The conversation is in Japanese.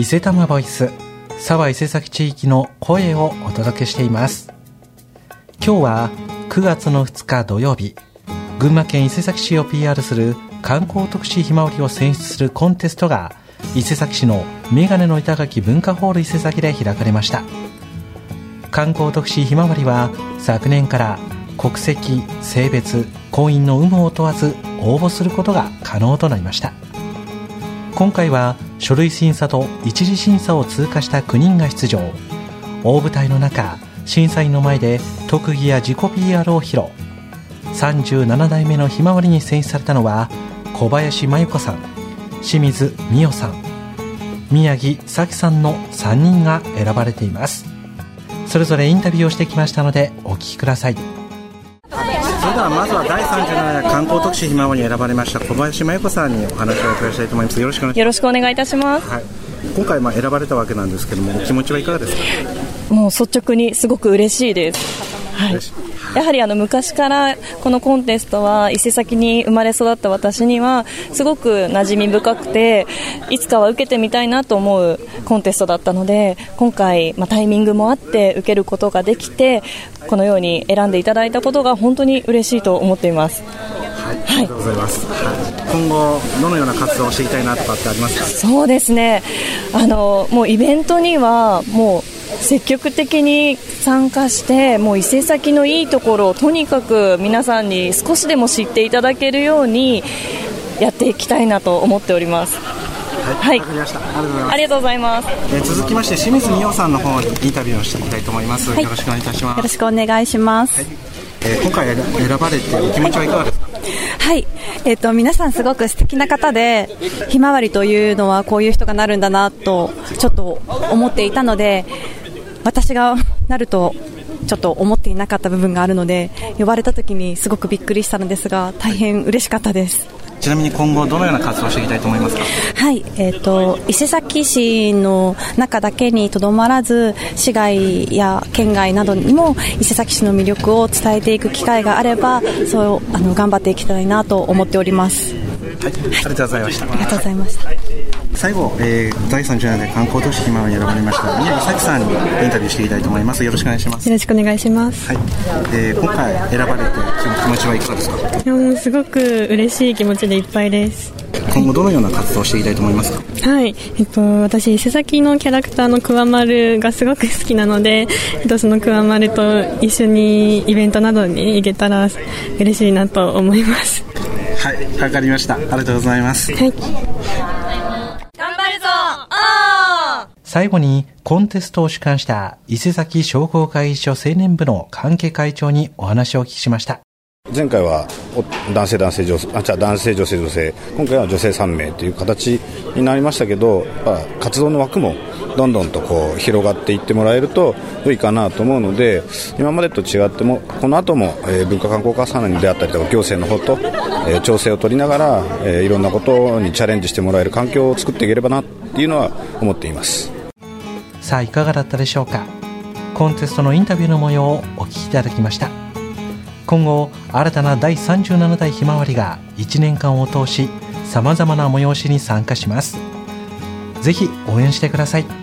伊勢玉ボイス沢伊勢崎地域の声をお届けしています。今日は9月の2日土曜日群馬県伊勢崎市を PR する観光特使ひまわりを選出するコンテストが伊勢崎市のメガネの板垣文化ホール伊勢崎で開かれました。観光特使ひまわりは昨年から国籍性別婚姻の有無を問わず応募することが可能となりました。今回は書類審査と一次審査を通過した9人が出場。大舞台の中審査員の前で特技や自己 PR を披露。37代目のひまわりに選出されたのは小林真由子さん清水美代さん。宮城咲さんの3人が選ばれています。それぞれインタビューをしてきましたのでお聞きください。それではまずは第37代観光特使ひまわりに選ばれました小林真由子さんにお話を伺いしたいと思います。よろしくお願いします。よろしくお願いいたします、はい、今回まあ選ばれたわけなんですけどもお気持ちはいかがですか？もう率直にすごく嬉しいです。はいやはりあの昔からこのコンテストは伊勢崎に生まれ育った私にはすごく馴染み深くていつかは受けてみたいなと思うコンテストだったので今回、まあ、タイミングもあって受けることができてこのように選んでいただいたことが本当に嬉しいと思っています。はい、ありがとうございます。はい、今後どのような活動をしていきたいなとかってありますか？そうですね。あのもうイベントにはもう積極的に参加してもう伊勢崎のいいところをとにかく皆さんに少しでも知っていただけるようにやっていきたいなと思っております。はい、わ、はい、かりました。ありがとうございます。えー、続きまして清水美代さんの方にインタビューをしていきたいと思います。はい、よろしくお願いいたします。よろしくお願いします。はい、えー、今回選ばれてお気持ちはいかがですか？はい、えっ、ー、と皆さんすごく素敵な方でひまわりというのはこういう人がなるんだなとちょっと思っていたので私がなるとちょっと思っていなかった部分があるので呼ばれた時にすごくびっくりしたのですが大変嬉しかったです。ちなみに今後どのような活動をしていきたいと思いますか？はい、えーと、伊勢崎市の中だけにとどまらず市外や県外などにも伊勢崎市の魅力を伝えていく機会があればそうあの頑張っていきたいなと思っておりますはい、ありがとうございました。ありがとうござい。ました最後、えー、第37代観光都市ひまわりに選ばれました宮城咲さんにインタビューしていきたいと思います。よろしくお願いします。よろしくお願いします。はい、えー、今回選ばれて気持ちはいかがですか？いやもうすごく嬉しい気持ちでいっぱいです。今後どのような活動をしていきたいと思いますか？はい、えっと、私伊勢崎のキャラクターのくわまるがすごく好きなので、えっと、そのくわまると一緒にイベントなどに行けたら嬉しいなと思いますはいわかりました。ありがとうございます。はい。最後にコンテストを主管した伊勢崎商工会議所青年部の関係会長にお話をお聞きしました。前回は男性男性女性あじゃ男性女性女性今回は女性3名という形になりましたけど活動の枠もどんどんとこう広がっていってもらえると良いかなと思うので今までと違ってもこの後も、えー、文化観光課さんに出会ったりとか行政の方と、えー、調整を取りながら、えー、いろんなことにチャレンジしてもらえる環境を作っていければなっていうのは思っています。さあいかがだったでしょうか？コンテストのインタビューの模様をお聞きいただきました。今後新たな第37代ひまわりが1年間を通しさまざまな催しに参加します。ぜひ応援してください。